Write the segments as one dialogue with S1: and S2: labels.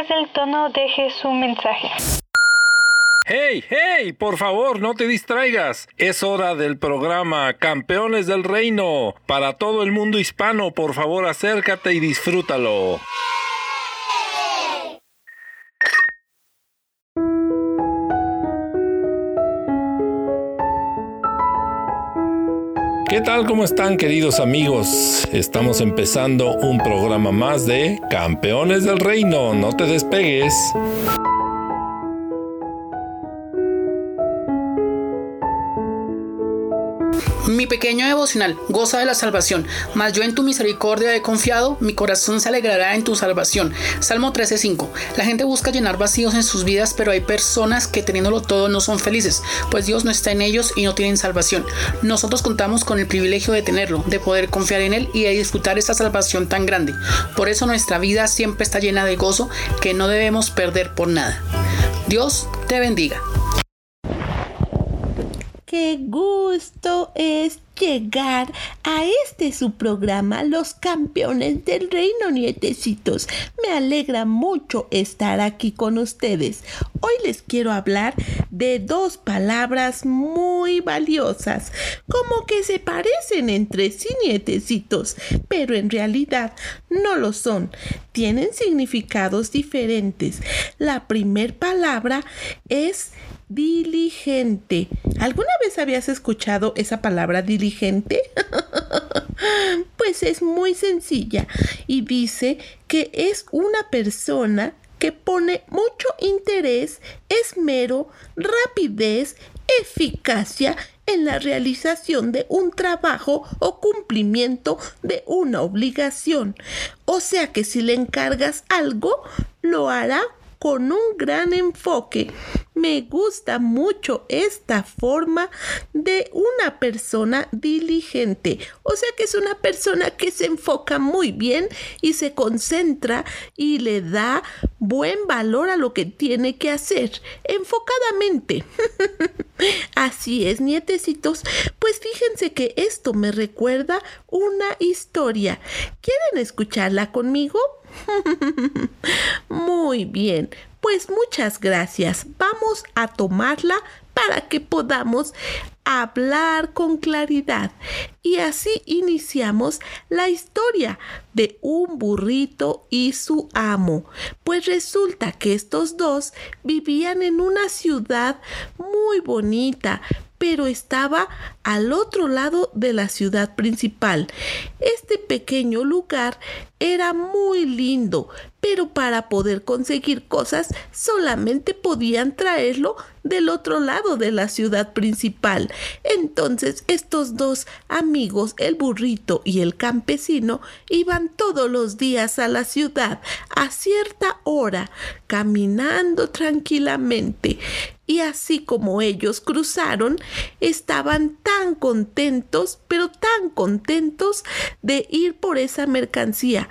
S1: Después del tono deje su mensaje.
S2: ¡Hey, hey! Por favor, no te distraigas. Es hora del programa Campeones del Reino. Para todo el mundo hispano, por favor, acércate y disfrútalo. ¿Qué tal? ¿Cómo están queridos amigos? Estamos empezando un programa más de Campeones del Reino. No te despegues.
S3: Pequeño devocional, goza de la salvación, mas yo en tu misericordia he confiado, mi corazón se alegrará en tu salvación. Salmo 13:5. La gente busca llenar vacíos en sus vidas, pero hay personas que teniéndolo todo no son felices, pues Dios no está en ellos y no tienen salvación. Nosotros contamos con el privilegio de tenerlo, de poder confiar en Él y de disfrutar esa salvación tan grande. Por eso nuestra vida siempre está llena de gozo que no debemos perder por nada. Dios te bendiga.
S4: Qué gusto es llegar a este su programa Los Campeones del Reino Nietecitos. Me alegra mucho estar aquí con ustedes. Hoy les quiero hablar de dos palabras muy valiosas, como que se parecen entre sí nietecitos, pero en realidad no lo son. Tienen significados diferentes. La primer palabra es diligente. ¿Alguna vez habías escuchado esa palabra diligente? pues es muy sencilla y dice que es una persona que pone mucho interés, esmero, rapidez, eficacia en la realización de un trabajo o cumplimiento de una obligación. O sea que si le encargas algo, lo hará con un gran enfoque. Me gusta mucho esta forma de una persona diligente. O sea que es una persona que se enfoca muy bien y se concentra y le da buen valor a lo que tiene que hacer enfocadamente. Así es, nietecitos. Pues fíjense que esto me recuerda una historia. ¿Quieren escucharla conmigo? Muy bien, pues muchas gracias. Vamos a tomarla para que podamos hablar con claridad. Y así iniciamos la historia de un burrito y su amo. Pues resulta que estos dos vivían en una ciudad muy bonita, pero estaba al otro lado de la ciudad principal. Este pequeño lugar era muy lindo, pero para poder conseguir cosas solamente podían traerlo del otro lado de la ciudad principal. Entonces estos dos amigos, el burrito y el campesino, iban todos los días a la ciudad a cierta hora, caminando tranquilamente. Y así como ellos cruzaron, estaban tan contentos, pero tan contentos de ir por esa mercancía.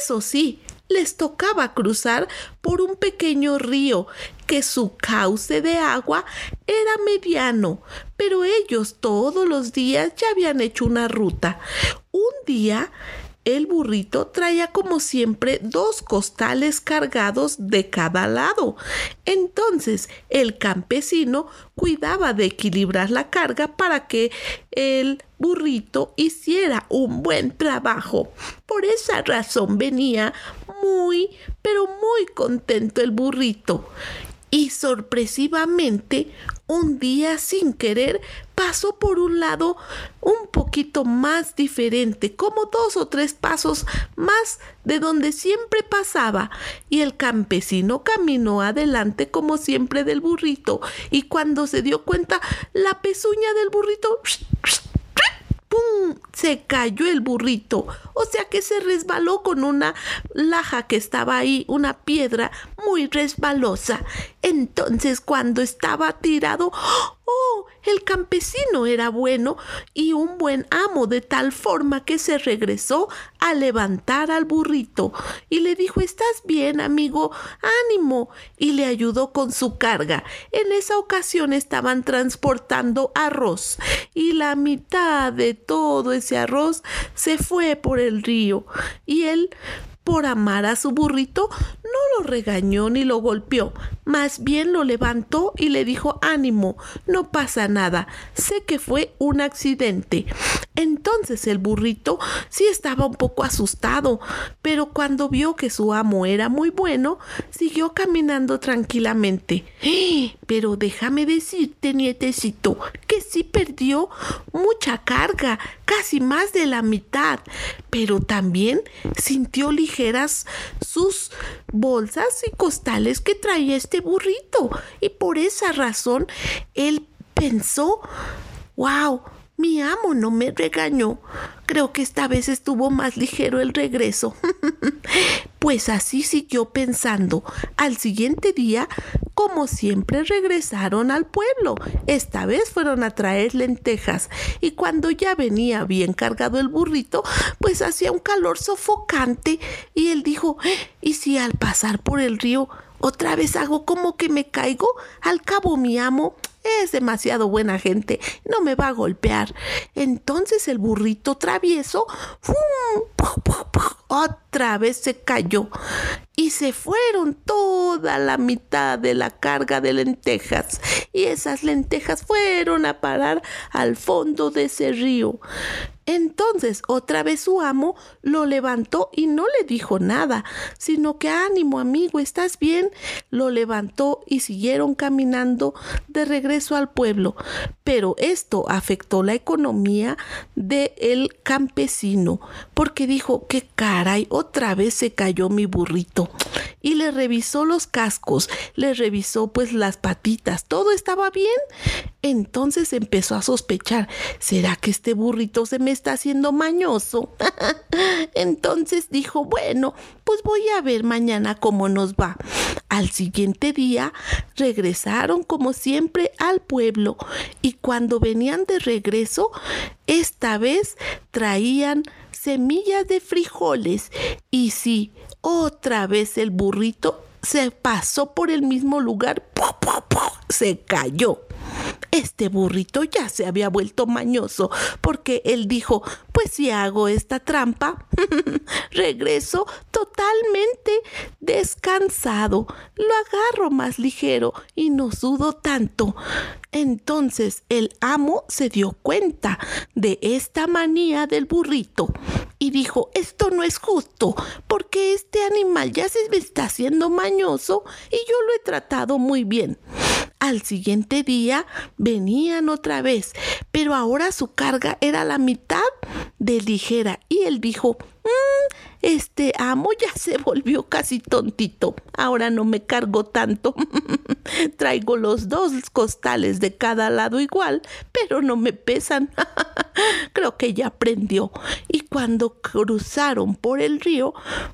S4: Eso sí, les tocaba cruzar por un pequeño río que su cauce de agua era mediano, pero ellos todos los días ya habían hecho una ruta. Un día el burrito traía como siempre dos costales cargados de cada lado. Entonces el campesino cuidaba de equilibrar la carga para que el burrito hiciera un buen trabajo. Por esa razón venía muy, pero muy contento el burrito. Y sorpresivamente, un día sin querer, pasó por un lado un poquito más diferente, como dos o tres pasos más de donde siempre pasaba, y el campesino caminó adelante como siempre del burrito, y cuando se dio cuenta, la pezuña del burrito se cayó el burrito. O sea que se resbaló con una laja que estaba ahí, una piedra muy resbalosa. Entonces cuando estaba tirado, ¡oh! El campesino era bueno y un buen amo de tal forma que se regresó a levantar al burrito y le dijo ¿Estás bien, amigo? ánimo y le ayudó con su carga. En esa ocasión estaban transportando arroz y la mitad de todo ese arroz se fue por el río y él por amar a su burrito, no lo regañó ni lo golpeó, más bien lo levantó y le dijo ánimo, no pasa nada, sé que fue un accidente. Entonces el burrito sí estaba un poco asustado, pero cuando vio que su amo era muy bueno, siguió caminando tranquilamente. Pero déjame decirte, nietecito, que sí perdió mucha carga, casi más de la mitad, pero también sintió ligeras sus bolsas y costales que traía este burrito. Y por esa razón él pensó, wow, mi amo no me regañó. Creo que esta vez estuvo más ligero el regreso. pues así siguió pensando. Al siguiente día, como siempre, regresaron al pueblo. Esta vez fueron a traer lentejas. Y cuando ya venía bien cargado el burrito, pues hacía un calor sofocante. Y él dijo, ¿y si al pasar por el río otra vez hago como que me caigo? Al cabo mi amo es demasiado buena gente, no me va a golpear. Entonces el burrito travieso otra vez se cayó y se fueron toda la mitad de la carga de lentejas y esas lentejas fueron a parar al fondo de ese río. Entonces otra vez su amo lo levantó y no le dijo nada, sino que ánimo amigo, ¿estás bien? Lo levantó y siguieron caminando de regreso al pueblo. Pero esto afectó la economía del el campesino, porque dijo que caray, otra vez se cayó mi burrito. Y le revisó los cascos, le revisó pues las patitas, todo estaba bien. Entonces empezó a sospechar, ¿será que este burrito se me está haciendo mañoso? Entonces dijo, bueno, pues voy a ver mañana cómo nos va. Al siguiente día regresaron como siempre al pueblo y cuando venían de regreso, esta vez traían semillas de frijoles y sí, otra vez el burrito se pasó por el mismo lugar, se cayó. Este burrito ya se había vuelto mañoso porque él dijo, pues si hago esta trampa, regreso totalmente descansado, lo agarro más ligero y no sudo tanto. Entonces el amo se dio cuenta de esta manía del burrito y dijo, esto no es justo, porque este animal ya se me está haciendo mañoso y yo lo he tratado muy bien. Al siguiente día venían otra vez, pero ahora su carga era la mitad de ligera y él dijo, mm, este amo ya se volvió casi tontito. Ahora no me cargo tanto. Traigo los dos costales de cada lado igual, pero no me pesan. Creo que ya aprendió. Y cuando cruzaron por el río,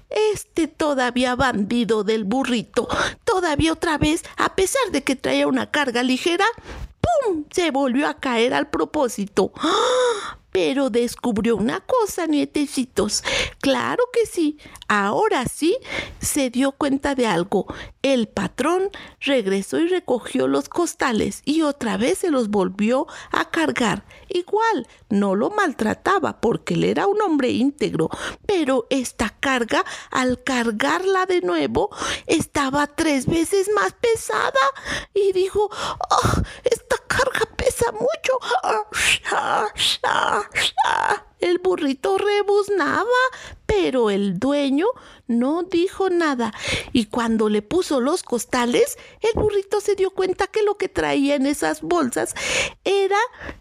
S4: este todavía bandido del burrito, todavía otra vez, a pesar de que traía una carga ligera, ¡pum! se volvió a caer al propósito. ¡Ah! Pero descubrió una cosa, nietecitos. Claro que sí. Ahora sí se dio cuenta de algo. El patrón regresó y recogió los costales y otra vez se los volvió a cargar. Igual, no lo maltrataba porque él era un hombre íntegro, pero esta carga, al cargarla de nuevo, estaba tres veces más pesada y dijo, oh, esta carga mucho. El burrito rebuznaba, pero el dueño no dijo nada. Y cuando le puso los costales, el burrito se dio cuenta que lo que traía en esas bolsas era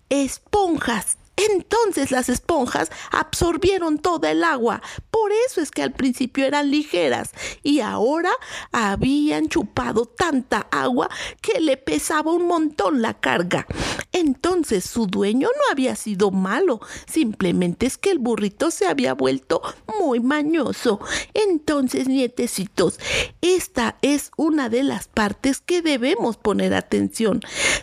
S4: esponjas entonces las esponjas absorbieron toda el agua. Por eso es que al principio eran ligeras y ahora habían chupado tanta agua que le pesaba un montón la carga. Entonces su dueño no había sido malo, simplemente es que el burrito se había vuelto muy mañoso. Entonces, nietecitos, esta es una de las partes que debemos poner atención.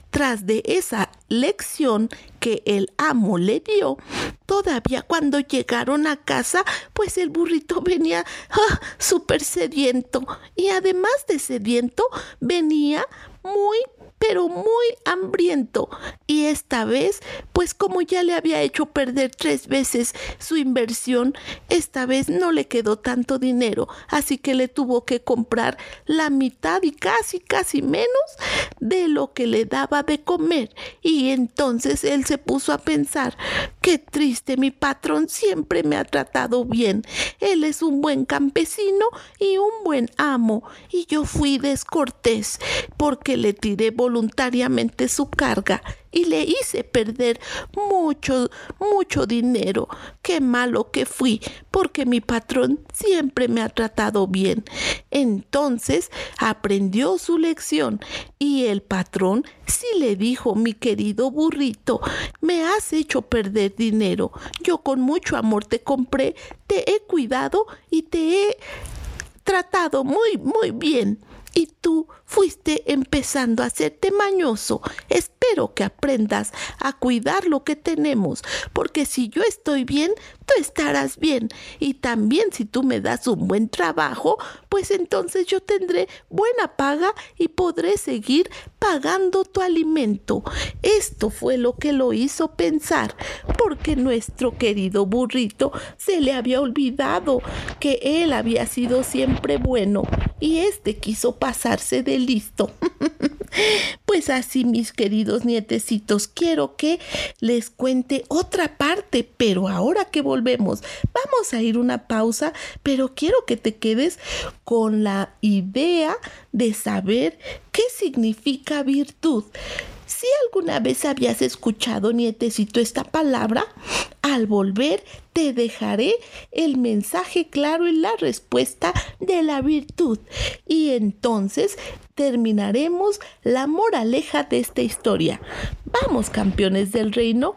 S4: Tras de esa lección que el amo le dio, todavía cuando llegaron a casa, pues el burrito venía ah, súper sediento y además de sediento venía muy pero muy hambriento. Y esta vez, pues como ya le había hecho perder tres veces su inversión, esta vez no le quedó tanto dinero, así que le tuvo que comprar la mitad y casi, casi menos de lo que le daba de comer. Y entonces él se puso a pensar, qué triste, mi patrón siempre me ha tratado bien. Él es un buen campesino y un buen amo, y yo fui descortés porque le tiré voluntariamente su carga y le hice perder mucho, mucho dinero. Qué malo que fui, porque mi patrón siempre me ha tratado bien. Entonces aprendió su lección y el patrón sí le dijo, mi querido burrito, me has hecho perder dinero. Yo con mucho amor te compré, te he cuidado y te he tratado muy, muy bien y tú fuiste empezando a hacerte mañoso. Espero que aprendas a cuidar lo que tenemos, porque si yo estoy bien, tú estarás bien. Y también si tú me das un buen trabajo, pues entonces yo tendré buena paga y podré seguir pagando tu alimento. Esto fue lo que lo hizo pensar, porque nuestro querido burrito se le había olvidado que él había sido siempre bueno y este quiso pasarse de listo. pues así, mis queridos nietecitos, quiero que les cuente otra parte, pero ahora que volvemos, vamos a ir una pausa, pero quiero que te quedes con la idea de saber qué significa virtud. Si alguna vez habías escuchado, nietecito, esta palabra, al volver te dejaré el mensaje claro y la respuesta de la virtud. Y entonces terminaremos la moraleja de esta historia. Vamos, campeones del reino.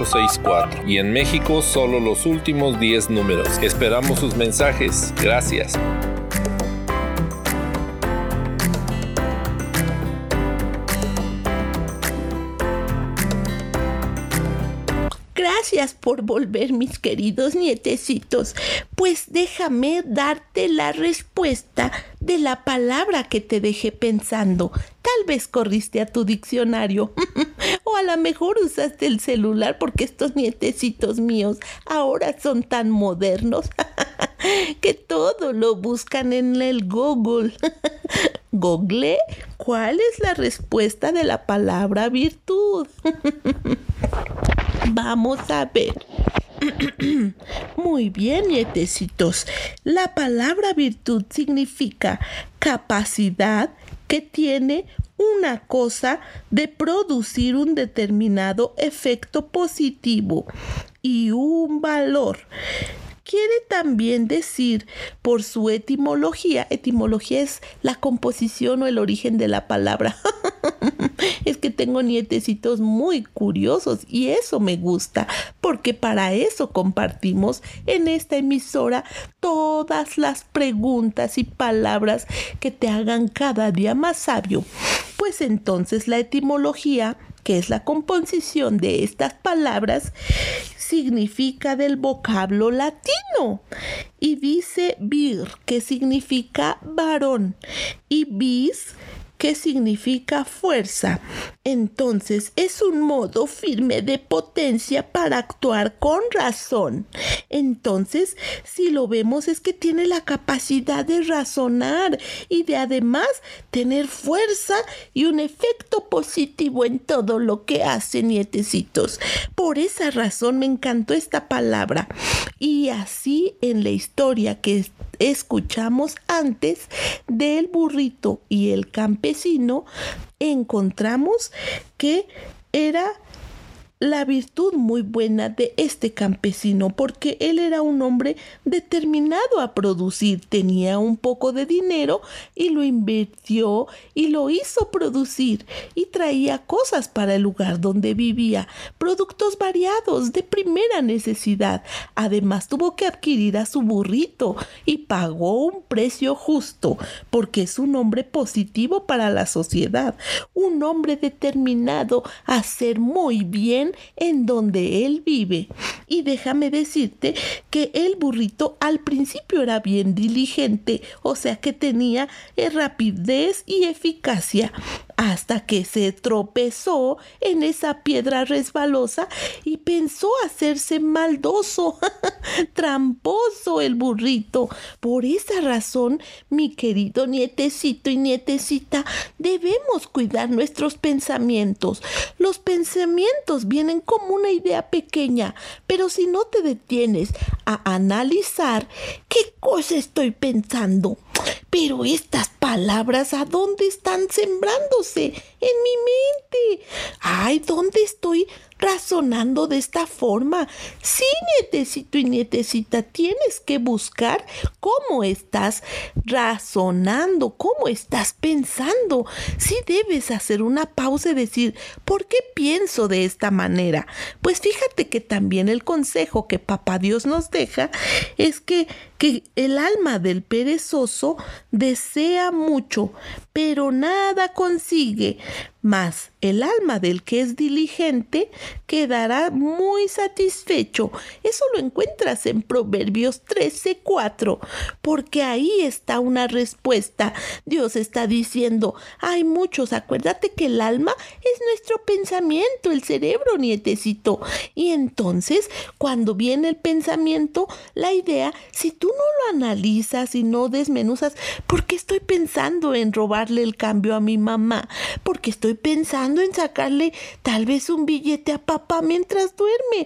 S2: y en México solo los últimos 10 números. Esperamos sus mensajes. Gracias.
S4: Gracias por volver, mis queridos nietecitos. Pues déjame darte la respuesta de la palabra que te dejé pensando. Tal vez corriste a tu diccionario a lo mejor usaste el celular porque estos nietecitos míos ahora son tan modernos que todo lo buscan en el Google. Google, ¿cuál es la respuesta de la palabra virtud? Vamos a ver. Muy bien, nietecitos. La palabra virtud significa capacidad que tiene una cosa de producir un determinado efecto positivo y un valor quiere también decir por su etimología, etimología es la composición o el origen de la palabra. es que tengo nietecitos muy curiosos y eso me gusta, porque para eso compartimos en esta emisora todas las preguntas y palabras que te hagan cada día más sabio. Pues entonces la etimología que es la composición de estas palabras, significa del vocablo latino. Y dice vir, que significa varón, y bis, que significa fuerza. Entonces es un modo firme de potencia para actuar con razón. Entonces, si lo vemos es que tiene la capacidad de razonar y de además tener fuerza y un efecto positivo en todo lo que hace, nietecitos. Por esa razón me encantó esta palabra. Y así en la historia que escuchamos antes del burrito y el campesino, encontramos que era la virtud muy buena de este campesino, porque él era un hombre determinado a producir, tenía un poco de dinero y lo invirtió y lo hizo producir y traía cosas para el lugar donde vivía, productos variados de primera necesidad. Además tuvo que adquirir a su burrito y pagó un precio justo, porque es un hombre positivo para la sociedad, un hombre determinado a hacer muy bien en donde él vive. Y déjame decirte que el burrito al principio era bien diligente, o sea que tenía eh, rapidez y eficacia hasta que se tropezó en esa piedra resbalosa y pensó hacerse maldoso, tramposo el burrito. Por esa razón, mi querido nietecito y nietecita, debemos cuidar nuestros pensamientos. Los pensamientos vienen como una idea pequeña, pero si no te detienes a analizar qué cosa estoy pensando, pero estas palabras, ¿a dónde están sembrándose? En mi mente. Ay, ¿dónde estoy razonando de esta forma. Sí, nietecito y nietecita, tienes que buscar cómo estás razonando, cómo estás pensando. Sí debes hacer una pausa y decir, ¿por qué pienso de esta manera? Pues fíjate que también el consejo que papá Dios nos deja es que, que el alma del perezoso desea mucho, pero nada consigue. Mas el alma del que es diligente quedará muy satisfecho. Eso lo encuentras en Proverbios 13:4, porque ahí está una respuesta. Dios está diciendo, hay muchos, acuérdate que el alma es nuestro pensamiento, el cerebro, nietecito. Y entonces, cuando viene el pensamiento, la idea, si tú no lo analizas y no desmenuzas, ¿por qué estoy pensando en robarle el cambio a mi mamá? Porque estoy pensando en sacarle tal vez un billete a papá mientras duerme.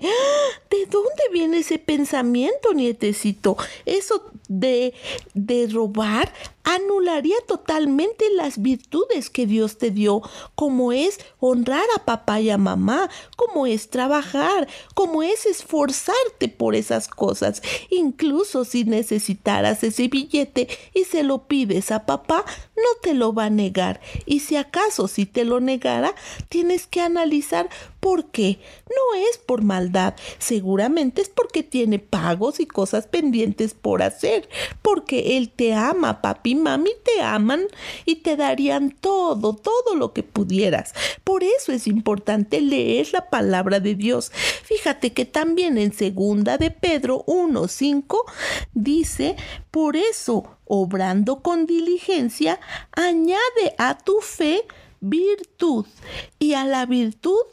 S4: ¿De dónde viene ese pensamiento, nietecito? Eso de, de robar anularía totalmente las virtudes que Dios te dio, como es honrar a papá y a mamá, como es trabajar, como es esforzarte por esas cosas. Incluso si necesitaras ese billete y se lo pides a papá, no te lo va a negar. Y si acaso si te lo negara, tienes que analizar por qué. No es por maldad, seguramente es porque tiene pagos y cosas pendientes por hacer, porque él te ama, papi mami te aman y te darían todo, todo lo que pudieras. Por eso es importante leer la palabra de Dios. Fíjate que también en segunda de Pedro 1:5 dice, "Por eso, obrando con diligencia, añade a tu fe virtud y a la virtud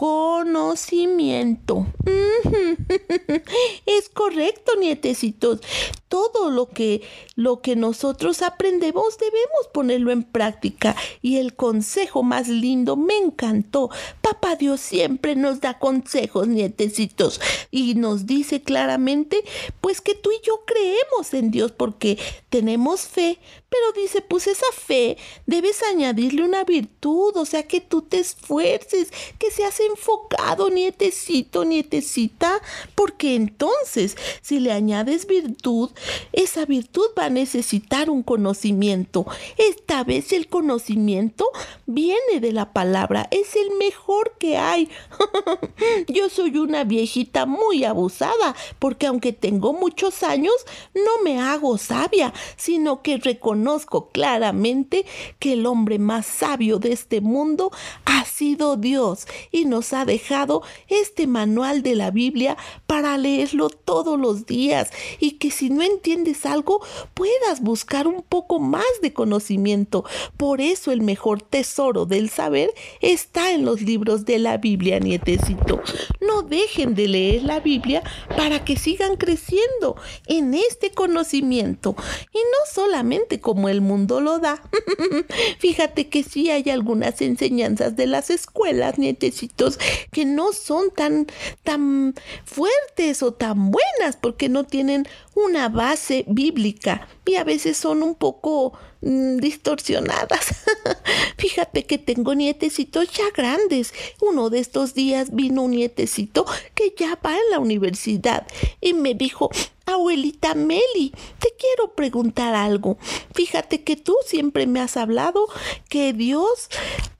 S4: conocimiento. Es correcto, nietecitos. Todo lo que lo que nosotros aprendemos debemos ponerlo en práctica. Y el consejo más lindo me encantó. Papá Dios siempre nos da consejos, nietecitos, y nos dice claramente, pues que tú y yo creemos en Dios porque tenemos fe, pero dice, pues esa fe debes añadirle una virtud, o sea, que tú te esfuerces, que seas enfocado, nietecito, nietecita, porque entonces, si le añades virtud, esa virtud va a necesitar un conocimiento. Esta vez el conocimiento viene de la palabra, es el mejor que hay. Yo soy una viejita muy abusada, porque aunque tengo muchos años, no me hago sabia, sino que reconozco claramente que el hombre más sabio de este mundo ha sido Dios y nos ha dejado este manual de la Biblia para leerlo todos los días y que si no entiendes algo puedas buscar un poco más de conocimiento. Por eso el mejor tesoro del saber está en los libros de la Biblia, nietecito. No dejen de leer la Biblia para que sigan creciendo en este conocimiento y no solamente como el mundo lo da. Fíjate que sí hay algunas enseñanzas de las escuelas, nietecitos, que no son tan, tan fuertes o tan buenas porque no tienen una base bíblica y a veces son un poco mm, distorsionadas. Fíjate que tengo nietecitos ya grandes. Uno de estos días vino un nietecito que ya va en la universidad y me dijo, Abuelita Meli, te quiero preguntar algo. Fíjate que tú siempre me has hablado que Dios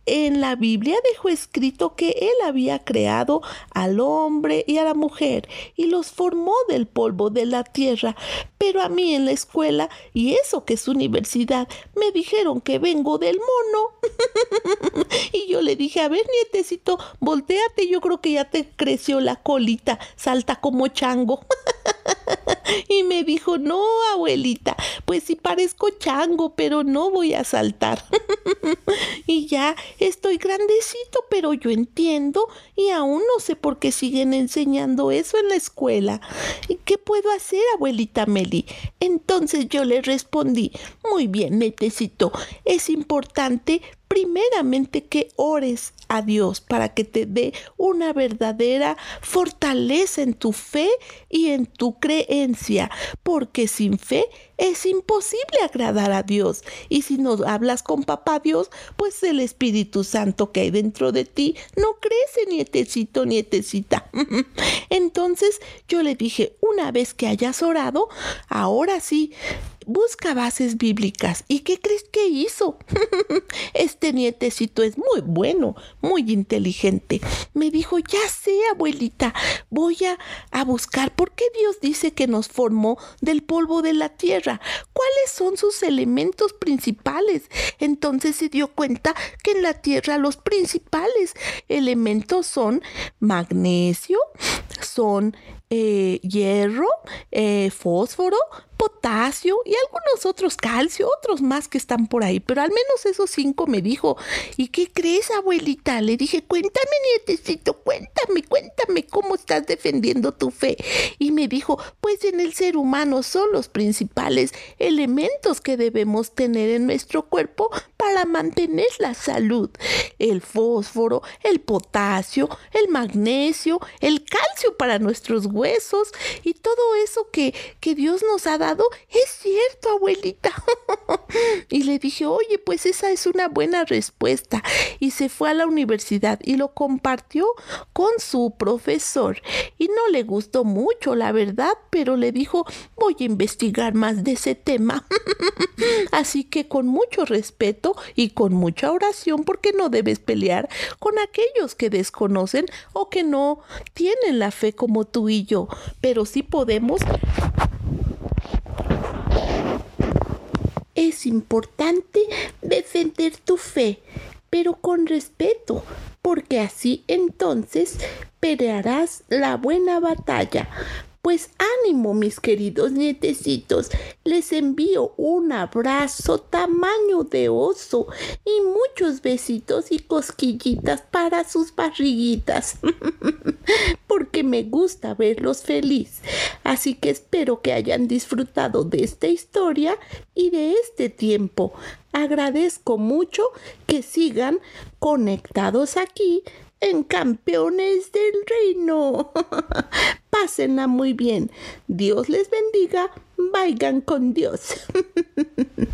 S4: en la Biblia dejó escrito que Él había creado al hombre y a la mujer y los formó del polvo de la tierra. Pero a mí en la escuela, y eso que es universidad, me dijeron que vengo del mono. y yo le dije, a ver, nietecito, volteate, yo creo que ya te creció la colita, salta como chango. y me dijo, no, abuelita, pues sí parezco chango, pero no voy a saltar. y ya estoy grandecito, pero yo entiendo y aún no sé por qué siguen enseñando eso en la escuela. ¿Y qué puedo hacer, abuelita Meli? Entonces yo le respondí, muy bien, necesito, es importante primeramente que ores a Dios para que te dé una verdadera fortaleza en tu fe y en tu creencia, porque sin fe es imposible agradar a Dios. Y si no hablas con papá Dios, pues el Espíritu Santo que hay dentro de ti no crece, nietecito, nietecita. Entonces yo le dije, una vez que hayas orado, ahora sí, busca bases bíblicas. ¿Y qué crees que hizo? este nietecito es muy bueno, muy inteligente. Me dijo, ya sé, abuelita, voy a, a buscar por qué Dios dice que nos formó del polvo de la tierra. ¿Cuáles son sus elementos principales? Entonces se dio cuenta que en la tierra los principales elementos son magnesio, son eh, hierro, eh, fósforo, potasio y algunos otros calcio, otros más que están por ahí, pero al menos esos cinco me dijo. ¿Y qué crees, abuelita? Le dije, cuéntame, nietecito, cuéntame, cuéntame cómo estás defendiendo tu fe. Y me dijo, pues en el ser humano son los principales elementos que debemos tener en nuestro cuerpo para mantener la salud. El fósforo, el potasio, el magnesio, el calcio para nuestros huesos y todo eso que, que Dios nos ha dado es cierto, abuelita. y le dije, oye, pues esa es una buena respuesta. Y se fue a la universidad y lo compartió con su profesor. Y no le gustó mucho, la verdad, pero le dijo, voy a investigar más de ese tema. Así que con mucho respeto y con mucha oración, porque no debes pelear con aquellos que desconocen o que no tienen la fe como tú y yo, pero sí podemos es importante defender tu fe, pero con respeto, porque así entonces pelearás la buena batalla. Pues ánimo, mis queridos nietecitos, les envío un abrazo tamaño de oso y muchos besitos y cosquillitas para sus barriguitas, porque me gusta verlos feliz. Así que espero que hayan disfrutado de esta historia y de este tiempo. Agradezco mucho que sigan conectados aquí en Campeones del Reino. Pásenla muy bien. Dios les bendiga. Vayan con Dios.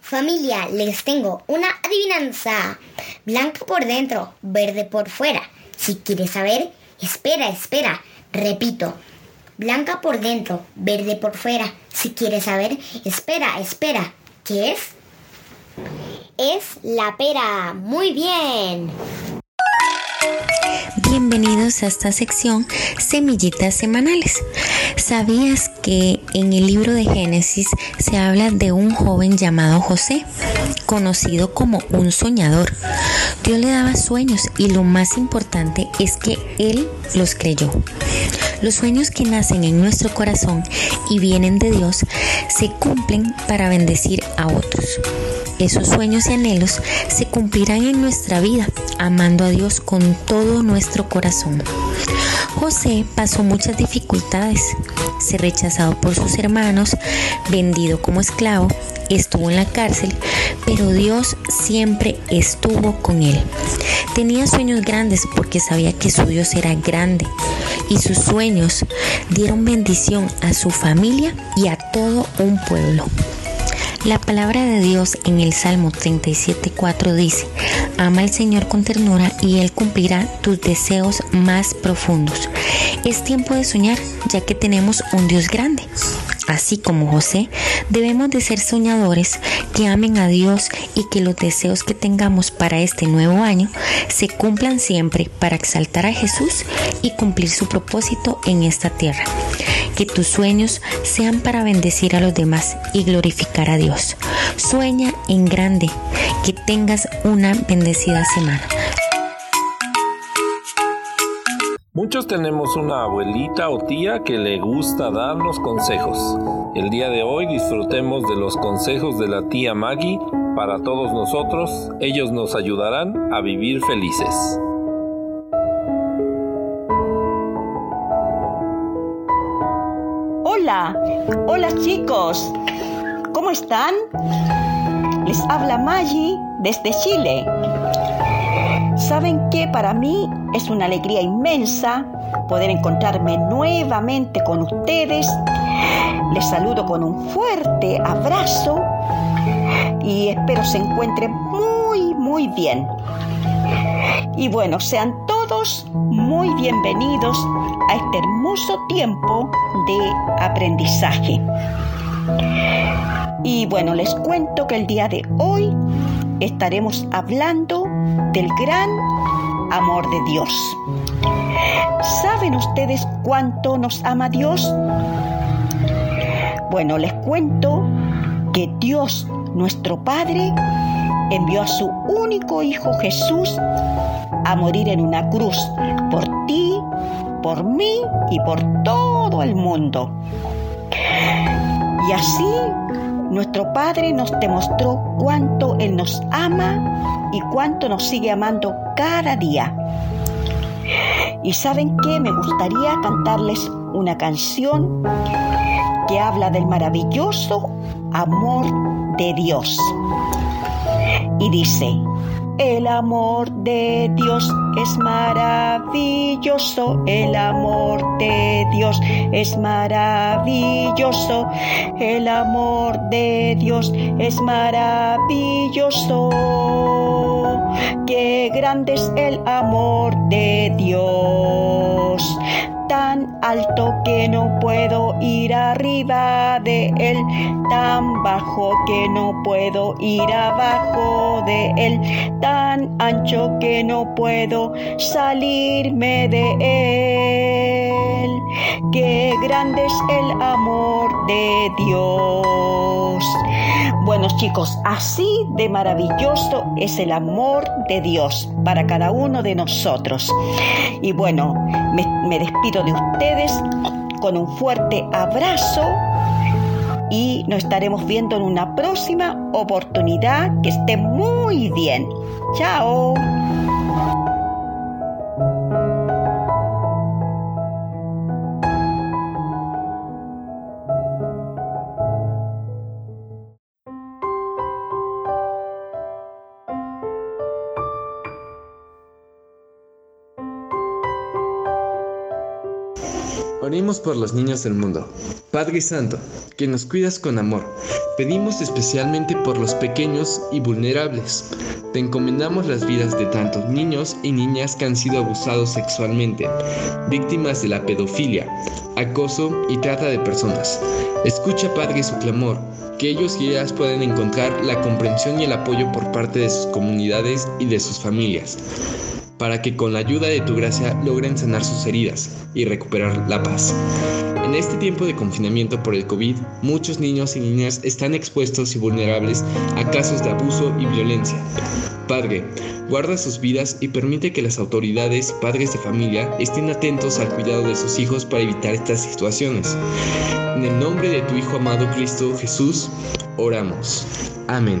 S5: Familia, les tengo una adivinanza. Blanca por dentro, verde por fuera. Si quieres saber, espera, espera. Repito. Blanca por dentro, verde por fuera. Si quieres saber, espera, espera. ¿Qué es? Es la pera. Muy bien.
S6: Bienvenidos a esta sección Semillitas Semanales. ¿Sabías que en el libro de Génesis se habla de un joven llamado José, conocido como un soñador? Dios le daba sueños y lo más importante es que él los creyó. Los sueños que nacen en nuestro corazón y vienen de Dios se cumplen para bendecir a otros. Esos sueños y anhelos se cumplirán en nuestra vida, amando a Dios con todo nuestro corazón. José pasó muchas dificultades, se rechazado por sus hermanos, vendido como esclavo, estuvo en la cárcel, pero Dios siempre estuvo con él. Tenía sueños grandes porque sabía que su Dios era grande y sus sueños dieron bendición a su familia y a todo un pueblo. La palabra de Dios en el Salmo 37.4 dice, ama al Señor con ternura y Él cumplirá tus deseos más profundos. Es tiempo de soñar ya que tenemos un Dios grande. Así como José, debemos de ser soñadores que amen a Dios y que los deseos que tengamos para este nuevo año se cumplan siempre para exaltar a Jesús y cumplir su propósito en esta tierra. Que tus sueños sean para bendecir a los demás y glorificar a Dios. Sueña en grande. Que tengas una bendecida semana.
S2: Muchos tenemos una abuelita o tía que le gusta darnos consejos. El día de hoy disfrutemos de los consejos de la tía Maggie para todos nosotros. Ellos nos ayudarán a vivir felices.
S7: Hola, chicos, ¿cómo están? Les habla Maggie desde Chile. Saben que para mí es una alegría inmensa poder encontrarme nuevamente con ustedes. Les saludo con un fuerte abrazo y espero se encuentren muy, muy bien. Y bueno, sean todos muy bienvenidos a este hermoso tiempo de aprendizaje. Y bueno, les cuento que el día de hoy estaremos hablando del gran amor de Dios. ¿Saben ustedes cuánto nos ama Dios? Bueno, les cuento que Dios, nuestro Padre, envió a su único Hijo Jesús a morir en una cruz por ti, por mí y por todo el mundo. Y así nuestro Padre nos demostró cuánto Él nos ama y cuánto nos sigue amando cada día. Y saben qué, me gustaría cantarles una canción que habla del maravilloso amor de Dios. Y dice, el amor de Dios es maravilloso, el amor de Dios es maravilloso, el amor de Dios es maravilloso. Qué grande es el amor de Dios alto que no puedo ir arriba de él, tan bajo que no puedo ir abajo de él, tan ancho que no puedo salirme de él. Qué grande es el amor de Dios. Bueno chicos, así de maravilloso es el amor de Dios para cada uno de nosotros. Y bueno, me, me despido de ustedes con un fuerte abrazo y nos estaremos viendo en una próxima oportunidad. Que esté muy bien. Chao.
S8: Por los niños del mundo. Padre Santo, que nos cuidas con amor, pedimos especialmente por los pequeños y vulnerables. Te encomendamos las vidas de tantos niños y niñas que han sido abusados sexualmente, víctimas de la pedofilia, acoso y trata de personas. Escucha, Padre, su clamor, que ellos y ellas puedan encontrar la comprensión y el apoyo por parte de sus comunidades y de sus familias. Para que con la ayuda de tu gracia logren sanar sus heridas y recuperar la paz. En este tiempo de confinamiento por el COVID, muchos niños y niñas están expuestos y vulnerables a casos de abuso y violencia. Padre, guarda sus vidas y permite que las autoridades padres de familia estén atentos al cuidado de sus hijos para evitar estas situaciones. En el nombre de tu Hijo amado Cristo Jesús, oramos. Amén.